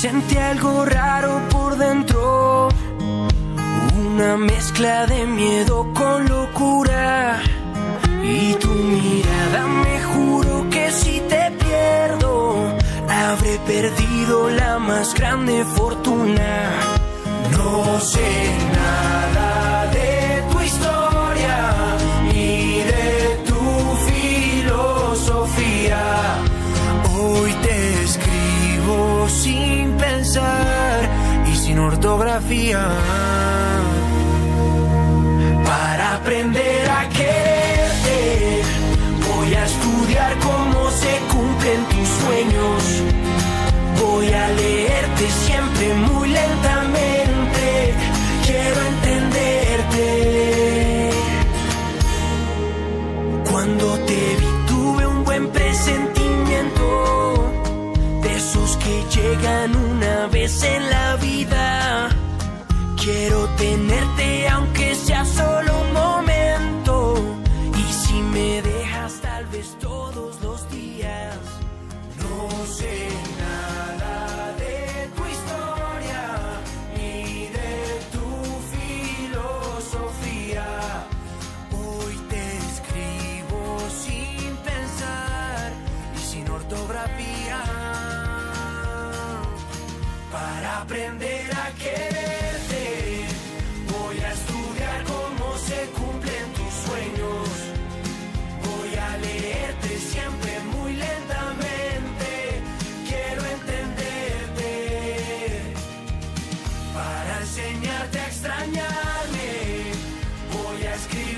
Sentí algo raro por dentro. Una mezcla de miedo ortografía. Voy a escribirte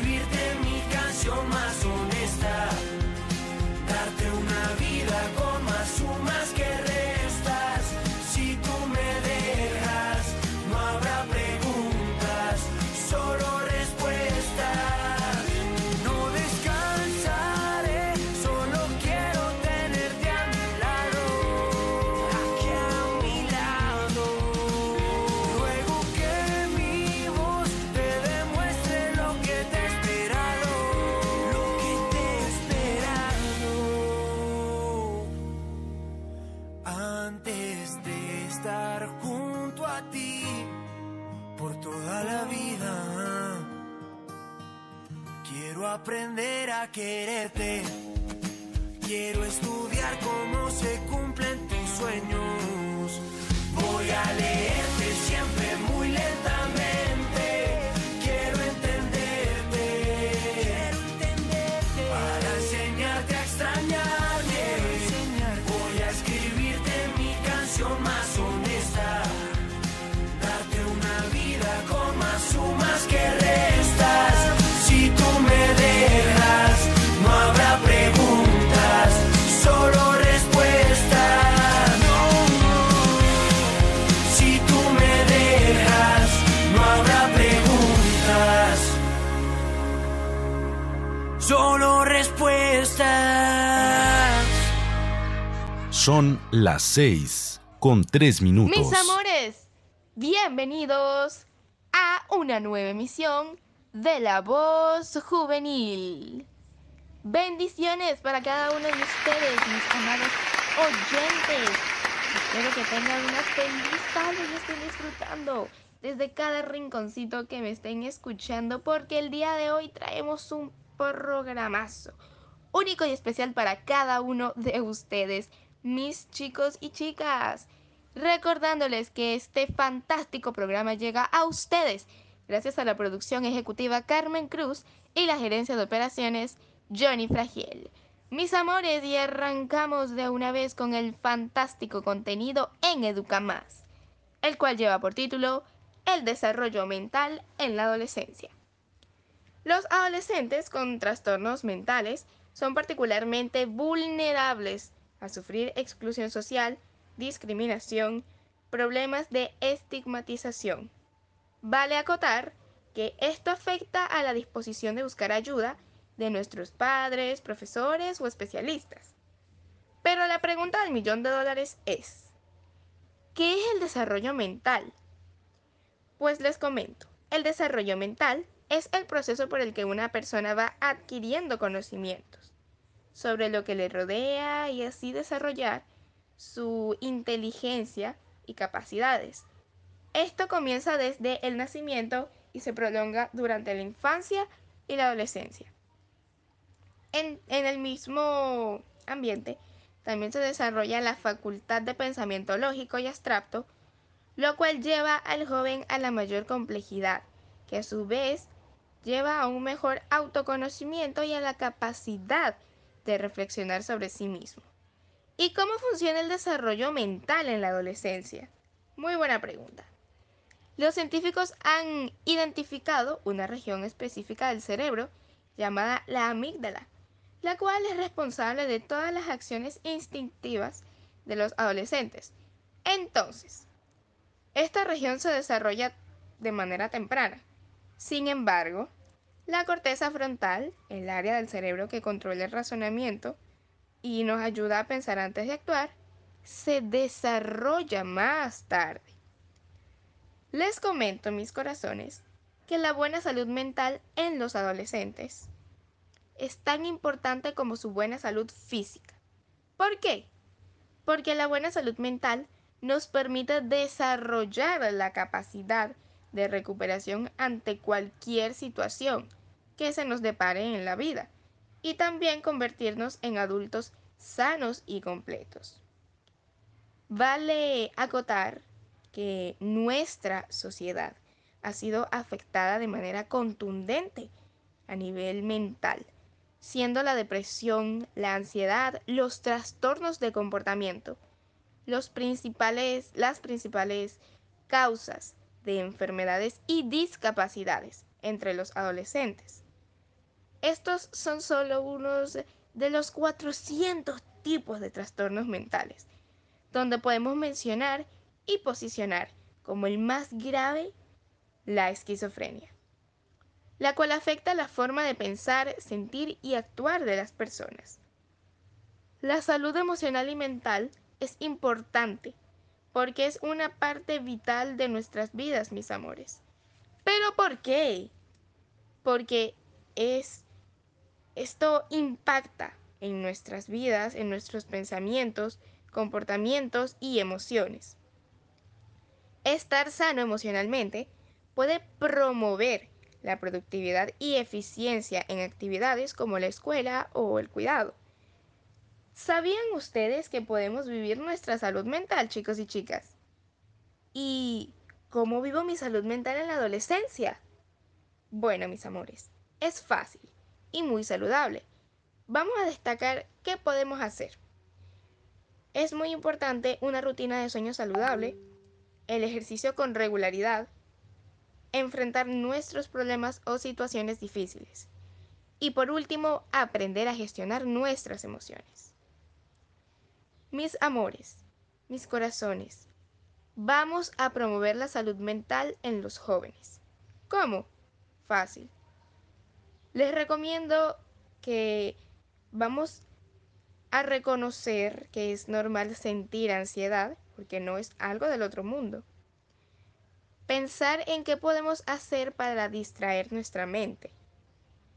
quererte. Son las 6 con 3 minutos. Mis amores, bienvenidos a una nueva emisión de La Voz Juvenil. Bendiciones para cada uno de ustedes, mis amados oyentes. Espero que tengan una feliz tarde y estén disfrutando desde cada rinconcito que me estén escuchando porque el día de hoy traemos un programazo único y especial para cada uno de ustedes, mis chicos y chicas. Recordándoles que este fantástico programa llega a ustedes gracias a la producción ejecutiva Carmen Cruz y la gerencia de operaciones Johnny Fragiel. Mis amores, y arrancamos de una vez con el fantástico contenido en Educa Más, el cual lleva por título El desarrollo mental en la adolescencia. Los adolescentes con trastornos mentales son particularmente vulnerables a sufrir exclusión social, discriminación, problemas de estigmatización. Vale acotar que esto afecta a la disposición de buscar ayuda de nuestros padres, profesores o especialistas. Pero la pregunta del millón de dólares es, ¿qué es el desarrollo mental? Pues les comento, el desarrollo mental es el proceso por el que una persona va adquiriendo conocimientos sobre lo que le rodea y así desarrollar su inteligencia y capacidades. Esto comienza desde el nacimiento y se prolonga durante la infancia y la adolescencia. En, el mismo ambiente también se desarrolla la facultad de pensamiento lógico y abstracto, lo cual lleva al joven a la mayor complejidad, que a su vez lleva a un mejor autoconocimiento y a la capacidad de reflexionar sobre sí mismo. ¿Y cómo funciona el desarrollo mental en la adolescencia? Muy buena pregunta. Los científicos han identificado una región específica del cerebro llamada la amígdala, la cual es responsable de todas las acciones instintivas de los adolescentes. Entonces, esta región se desarrolla de manera temprana. Sin embargo, la corteza frontal, el área del cerebro que controla el razonamiento y nos ayuda a pensar antes de actuar, se desarrolla más tarde. Les comento, mis corazones, que la buena salud mental en los adolescentes es tan importante como su buena salud física. ¿Por qué? Porque la buena salud mental nos permite desarrollar la capacidad de recuperación ante cualquier situación que se nos depare en la vida y también convertirnos en adultos sanos y completos. Vale acotar que nuestra sociedad ha sido afectada de manera contundente a nivel mental, siendo la depresión, la ansiedad, los trastornos de comportamiento las principales causas de enfermedades y discapacidades entre los adolescentes. Estos son solo unos de los 400 tipos de trastornos mentales, donde podemos mencionar y posicionar como el más grave la esquizofrenia, la cual afecta la forma de pensar, sentir y actuar de las personas. La salud emocional y mental es importante porque es una parte vital de nuestras vidas, mis amores. ¿Pero por qué? Porque es esto impacta en nuestras vidas, en nuestros pensamientos, comportamientos y emociones. Estar sano emocionalmente puede promover la productividad y eficiencia en actividades como la escuela o el cuidado. ¿Sabían ustedes que podemos vivir nuestra salud mental, chicos y chicas? ¿Y cómo vivo mi salud mental en la adolescencia? Bueno, mis amores, es fácil y muy saludable. Vamos a destacar qué podemos hacer. Es muy importante una rutina de sueño saludable, el ejercicio con regularidad, enfrentar nuestros problemas o situaciones difíciles. Y por último, aprender a gestionar nuestras emociones. Mis amores, mis corazones, vamos a promover la salud mental en los jóvenes. ¿Cómo? Fácil. Les recomiendo que vamos a reconocer que es normal sentir ansiedad porque no es algo del otro mundo. Pensar en qué podemos hacer para distraer nuestra mente.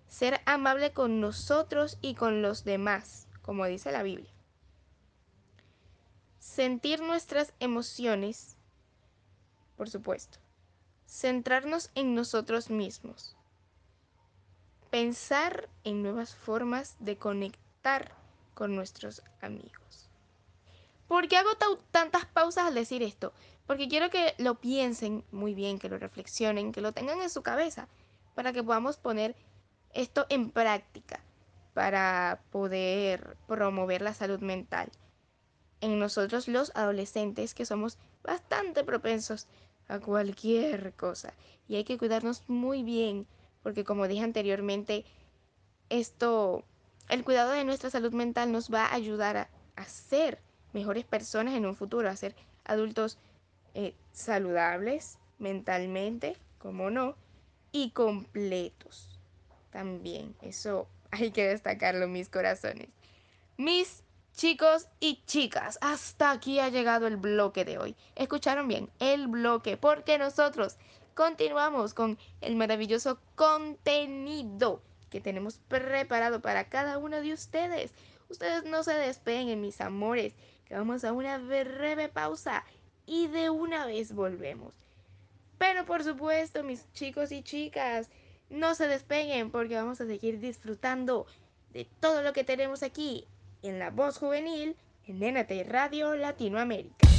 Ser amable con nosotros y con los demás, como dice la Biblia. Sentir nuestras emociones, por supuesto. Centrarnos en nosotros mismos. Pensar en nuevas formas de conectar con nuestros amigos. ¿Por qué hago tantas pausas al decir esto? Porque quiero que lo piensen muy bien, que lo reflexionen, que lo tengan en su cabeza, para que podamos poner esto en práctica, para poder promover la salud mental en nosotros los adolescentes, que somos bastante propensos a cualquier cosa. Y hay que cuidarnos muy bien, porque como dije anteriormente, esto, el cuidado de nuestra salud mental nos va a ayudar a, a ser mejores personas en un futuro, a ser adultos eh, saludables mentalmente, como no, y completos también. Eso hay que destacarlo, mis corazones. Mis chicos y chicas, hasta aquí ha llegado el bloque de hoy. ¿Escucharon bien? El bloque, porque nosotros continuamos con el maravilloso contenido que tenemos preparado para cada uno de ustedes. Ustedes no se despeguen, mis amores, que vamos a una breve pausa y de una vez volvemos. Pero por supuesto, mis chicos y chicas, no se despeguen porque vamos a seguir disfrutando de todo lo que tenemos aquí en La Voz Juvenil en NT Radio Latinoamérica.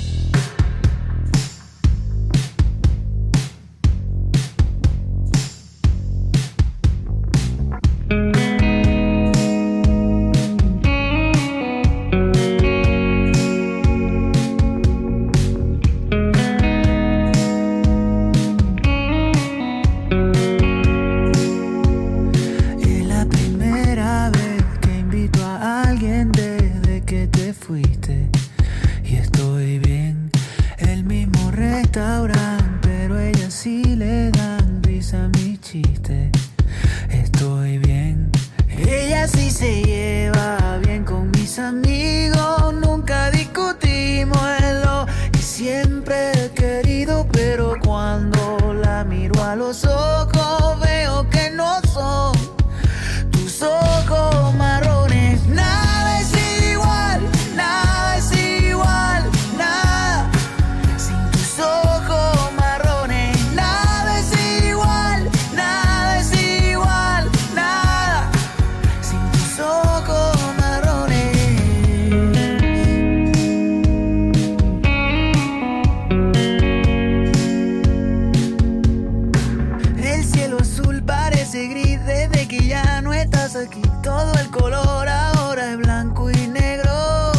aquí? Todo el color ahora es blanco y negro.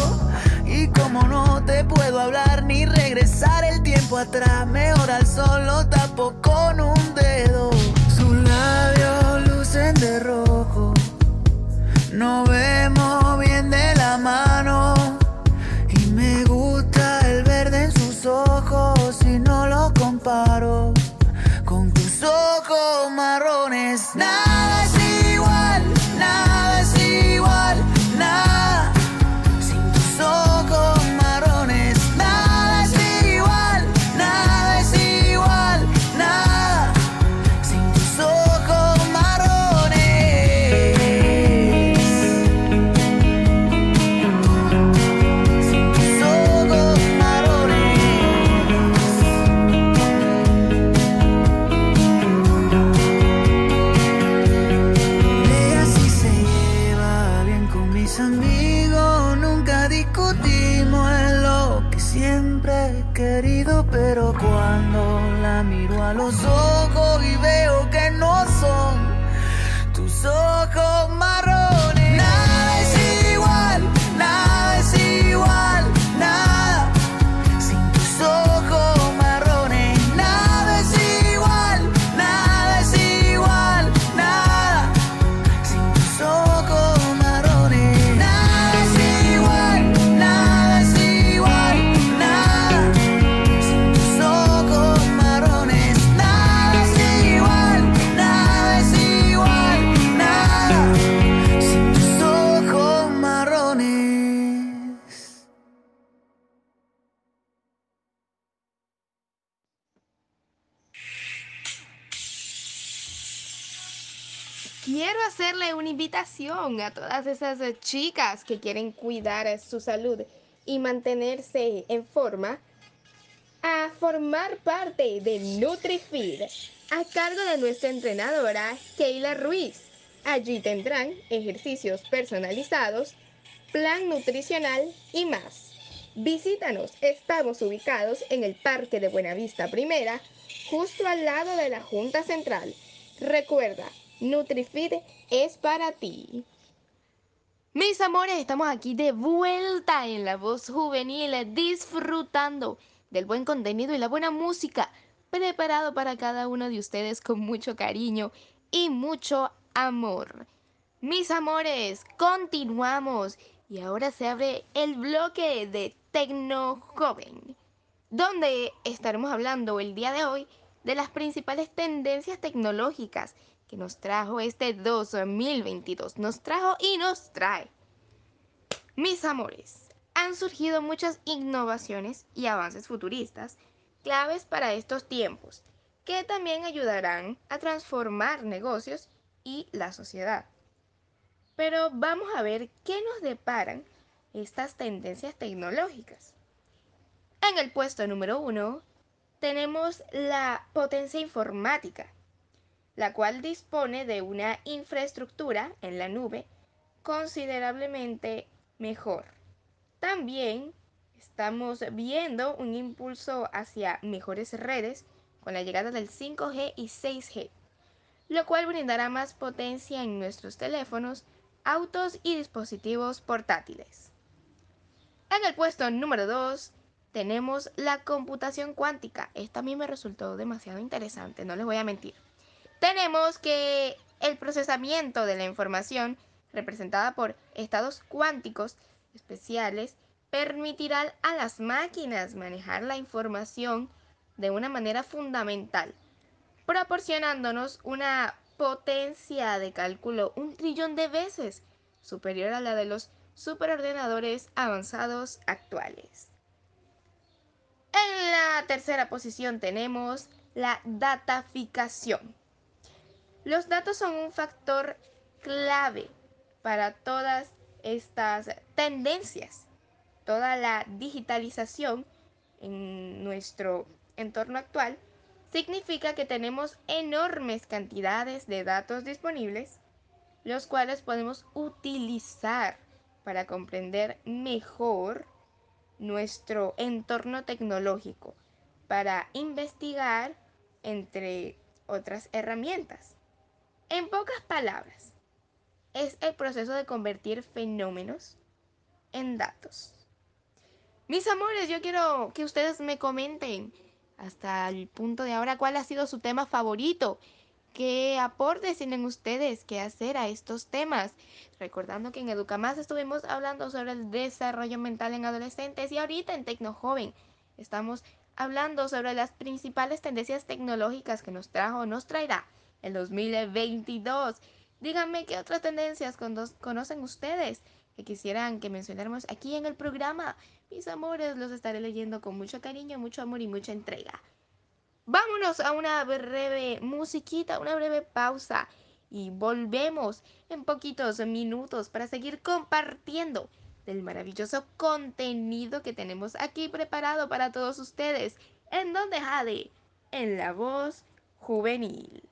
Y como no te puedo hablar ni regresar el tiempo atrás, mejor al sol lo tapo con un a todas esas chicas que quieren cuidar su salud y mantenerse en forma a formar parte de NutriFeed a cargo de nuestra entrenadora Keila Ruiz. Allí tendrán ejercicios personalizados, plan nutricional y más. Visítanos, estamos ubicados en el Parque de Buenavista Primera, justo al lado de la Junta Central. Recuerda, NutriFeed es para ti. Mis amores, estamos aquí de vuelta en la voz juvenil, disfrutando del buen contenido y la buena música, preparado para cada uno de ustedes con mucho cariño y mucho amor. Mis amores, continuamos y ahora se abre el bloque de Tecno Joven, donde estaremos hablando el día de hoy de las principales tendencias tecnológicas que nos trajo este 2022. Nos trajo y nos trae. Mis amores, han surgido muchas innovaciones y avances futuristas claves para estos tiempos, que también ayudarán a transformar negocios y la sociedad. Pero vamos a ver qué nos deparan estas tendencias tecnológicas. En el puesto número uno tenemos la potencia informática, la cual dispone de una infraestructura en la nube considerablemente mejor. También estamos viendo un impulso hacia mejores redes con la llegada del 5G y 6G, lo cual brindará más potencia en nuestros teléfonos, autos y dispositivos portátiles. En el puesto número 2 tenemos la computación cuántica. Esta a mí me resultó demasiado interesante, no les voy a mentir. Tenemos que el procesamiento de la información representada por estados cuánticos especiales permitirá a las máquinas manejar la información de una manera fundamental, proporcionándonos una potencia de cálculo un trillón de veces superior a la de los superordenadores avanzados actuales. En la tercera posición tenemos la dataficación. Los datos son un factor clave para todas estas tendencias. Toda la digitalización en nuestro entorno actual significa que tenemos enormes cantidades de datos disponibles, los cuales podemos utilizar para comprender mejor nuestro entorno tecnológico, para investigar, entre otras herramientas. En pocas palabras, es el proceso de convertir fenómenos en datos. Mis amores, yo quiero que ustedes me comenten hasta el punto de ahora cuál ha sido su tema favorito. ¿Qué aportes tienen ustedes que hacer a estos temas? Recordando que en Educamás estuvimos hablando sobre el desarrollo mental en adolescentes y ahorita en Tecnojoven estamos hablando sobre las principales tendencias tecnológicas que nos trajo o nos traerá el 2022. Díganme qué otras tendencias conocen ustedes que quisieran que mencionáramos aquí en el programa. Mis amores, los estaré leyendo con mucho cariño, mucho amor y mucha entrega. Vámonos a una breve musiquita, una breve pausa y volvemos en poquitos minutos para seguir compartiendo del maravilloso contenido que tenemos aquí preparado para todos ustedes. ¿En donde Jade? En la voz juvenil.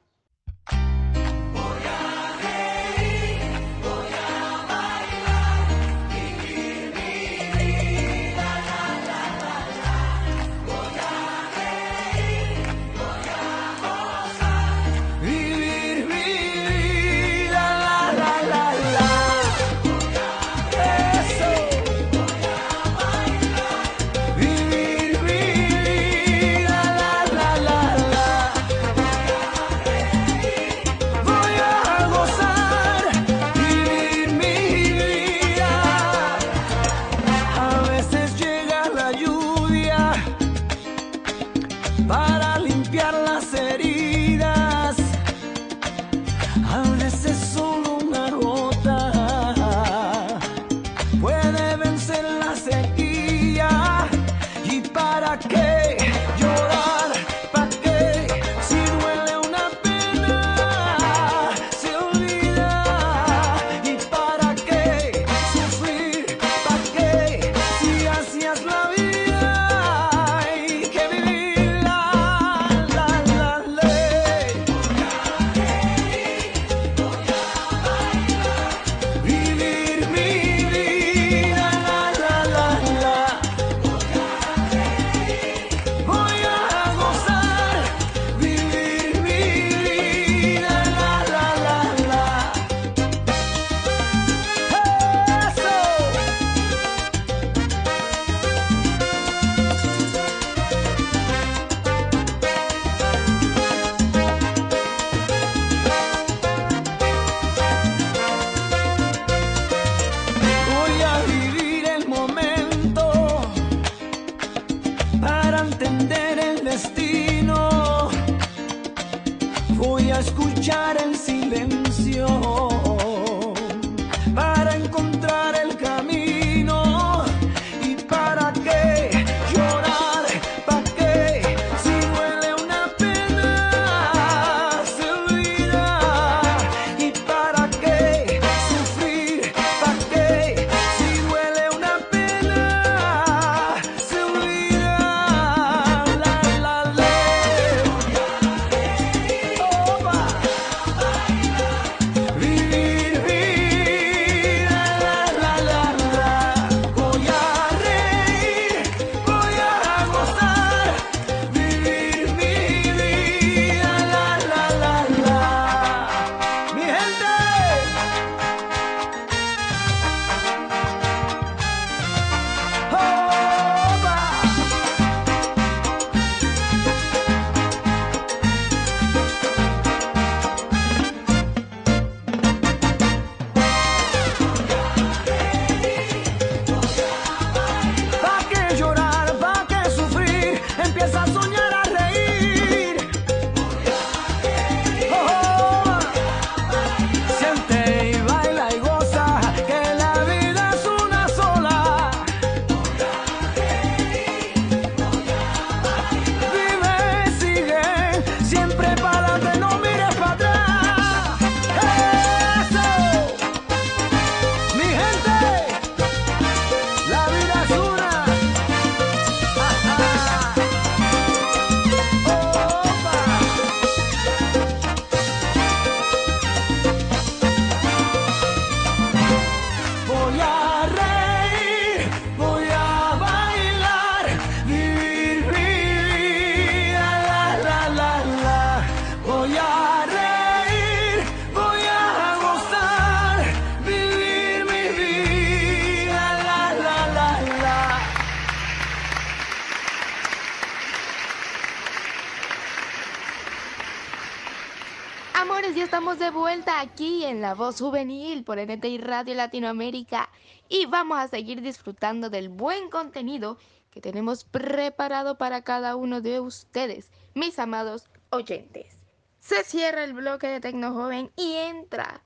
En La Voz Juvenil por NTI Radio Latinoamérica y vamos a seguir disfrutando del buen contenido que tenemos preparado para cada uno de ustedes, mis amados oyentes. Se cierra el bloque de Tecno Joven y entra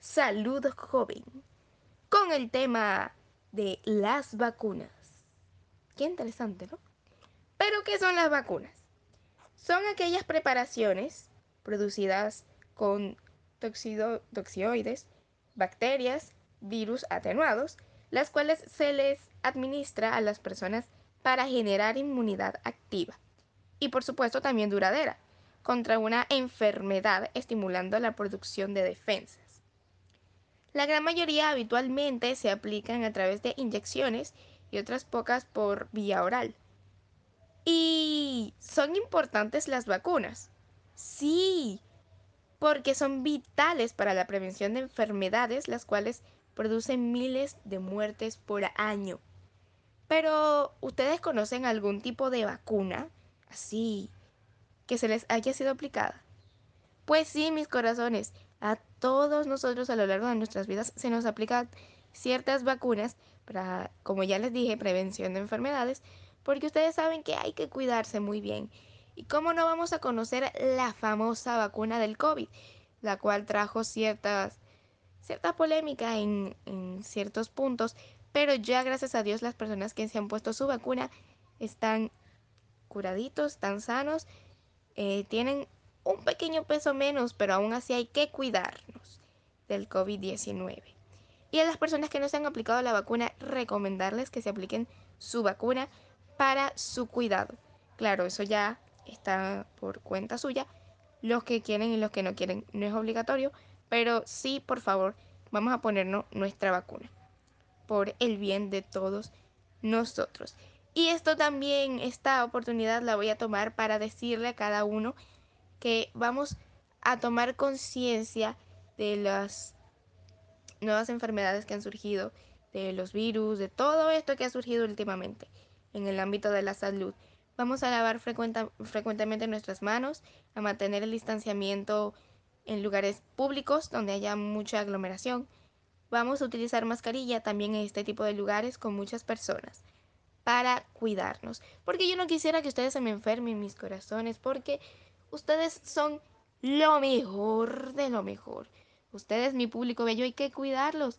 Salud Joven con el tema de las vacunas. Qué interesante, ¿no? Pero, ¿qué son las vacunas? Son aquellas preparaciones producidas con toxioides, bacterias, virus atenuados, las cuales se les administra a las personas para generar inmunidad activa y por supuesto también duradera contra una enfermedad estimulando la producción de defensas. La gran mayoría habitualmente se aplican a través de inyecciones y otras pocas por vía oral. ¿Y son importantes las vacunas? Sí, porque son vitales para la prevención de enfermedades las cuales producen miles de muertes por año. Pero, ¿ustedes conocen algún tipo de vacuna así que se les haya sido aplicada? Pues sí, mis corazones, a todos nosotros a lo largo de nuestras vidas se nos aplican ciertas vacunas para, como ya les dije, prevención de enfermedades, porque ustedes saben que hay que cuidarse muy bien. ¿Y cómo no vamos a conocer la famosa vacuna del COVID, la cual trajo ciertas, cierta polémica en, en ciertos puntos, pero ya gracias a Dios las personas que se han puesto su vacuna están curaditos, están sanos, eh, tienen un pequeño peso menos, pero aún así hay que cuidarnos del COVID-19. Y a las personas que no se han aplicado la vacuna, recomendarles que se apliquen su vacuna para su cuidado. Claro, eso ya está por cuenta suya. Los que quieren y los que no quieren no es obligatorio, pero sí, por favor, vamos a ponernos nuestra vacuna por el bien de todos nosotros. Y esto también, esta oportunidad la voy a tomar para decirle a cada uno que vamos a tomar conciencia de las nuevas enfermedades que han surgido, de los virus, de todo esto que ha surgido últimamente en el ámbito de la salud. Vamos a lavar frecuentemente nuestras manos, a mantener el distanciamiento en lugares públicos donde haya mucha aglomeración. Vamos a utilizar mascarilla también en este tipo de lugares con muchas personas para cuidarnos. Porque yo no quisiera que ustedes se me enfermen mis corazones, porque ustedes son lo mejor de lo mejor. Ustedes, mi público bello, hay que cuidarlos.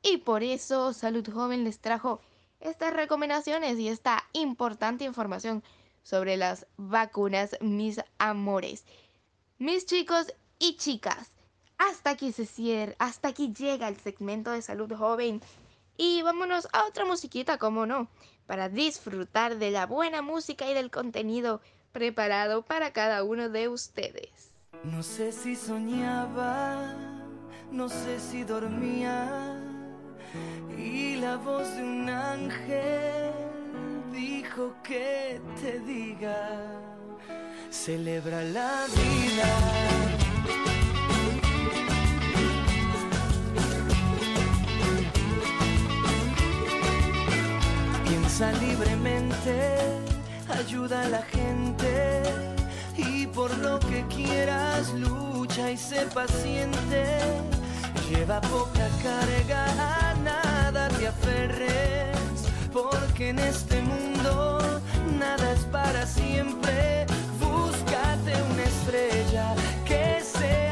Y por eso Salud Joven les trajo estas recomendaciones y esta importante información sobre las vacunas, mis amores. Mis chicos y chicas, hasta aquí se cierra, hasta aquí llega el segmento de salud joven. Y vámonos a otra musiquita, como no, para disfrutar de la buena música y del contenido preparado para cada uno de ustedes. No sé si soñaba, no sé si dormía, y la voz de un ángel dijo que te diga, celebra la vida. Piensa libremente, ayuda a la gente y por lo que quieras lucha y sé paciente. Lleva poca carga, a nada te aferres porque en este mundo nada es para siempre. Búscate una estrella que sea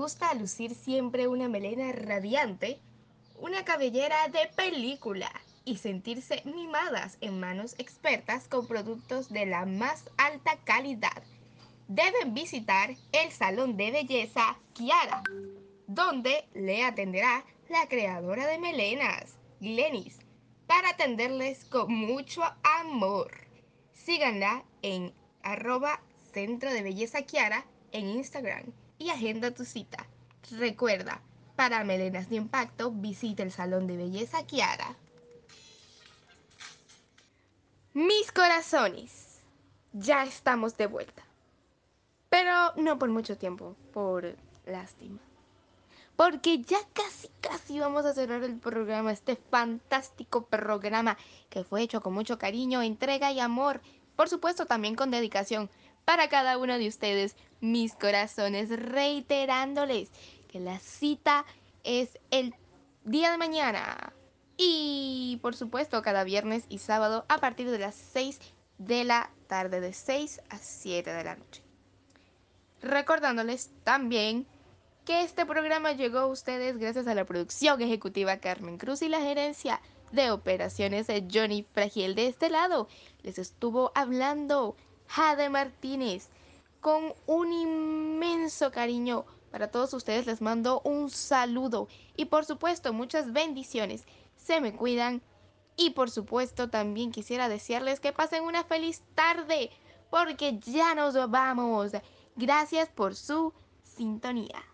Gusta lucir siempre una melena radiante, una cabellera de película y sentirse mimadas en manos expertas con productos de la más alta calidad, deben visitar el salón de belleza Kiara, donde le atenderá la creadora de melenas, Glenis, para atenderles con mucho amor. Síganla en arroba Centro de Belleza Kiara en Instagram y agenda tu cita. Recuerda, para melenas de impacto, visita el Salón de Belleza Kiara. Mis corazones, ya estamos de vuelta. Pero no por mucho tiempo, por lástima. Porque ya casi, casi vamos a cerrar el programa, este fantástico programa que fue hecho con mucho cariño, entrega y amor. Por supuesto, también con dedicación para cada uno de ustedes, mis corazones, reiterándoles que la cita es el día de mañana. Y por supuesto, cada viernes y sábado a partir de las 6 de la tarde, de 6 a 7 de la noche. Recordándoles también que este programa llegó a ustedes gracias a la producción ejecutiva Carmen Cruz y la gerencia de operaciones de Johnny Fragiel de este lado. Les estuvo hablando Jade Martínez con un inmenso cariño para todos ustedes les mando un saludo y por supuesto muchas bendiciones. Se me cuidan y por supuesto también quisiera desearles que pasen una feliz tarde porque ya nos vamos. Gracias por su sintonía.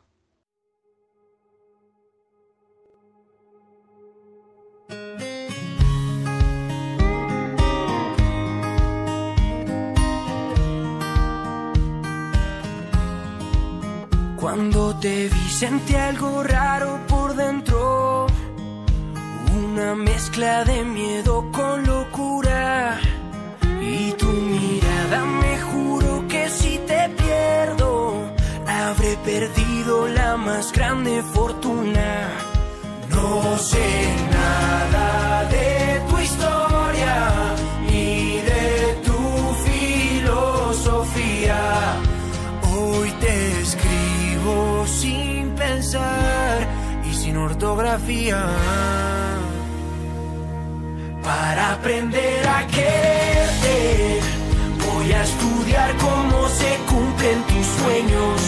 Cuando te vi sentí algo raro por dentro, una mezcla de miedo con locura. Y tu mirada me juro que si te pierdo, habré perdido la más grande fortuna. No sé nada de tu historia ni de tu filosofía. Hoy te escribo sin pensar y sin ortografía. Para aprender a quererte, voy a estudiar cómo se cumplen tus sueños.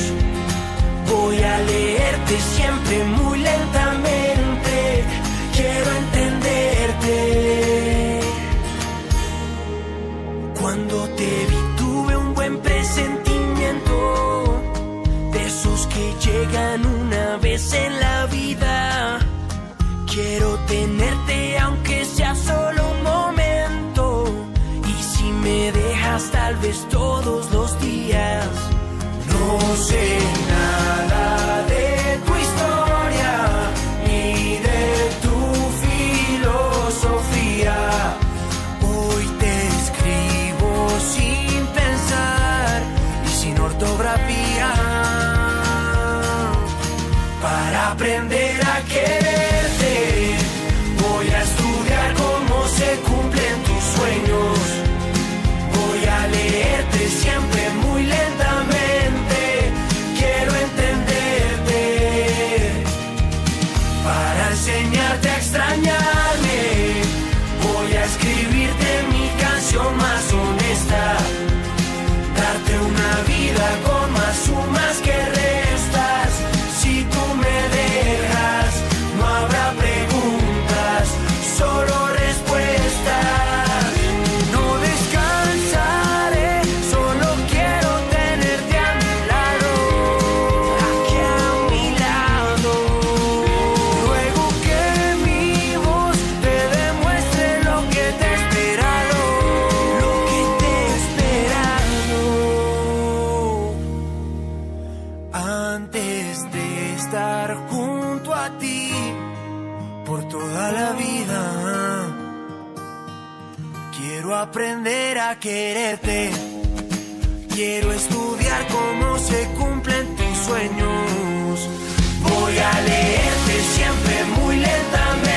Voy a leerte siempre muy lentamente. Quiero entenderte. Cuando te vi llegan una vez en la vida. Quiero tenerte aunque sea solo un momento. Y si me dejas tal vez todos los días. No sé aprender aprender a quererte. Quiero estudiar cómo se cumplen tus sueños. Voy a leerte siempre muy lentamente.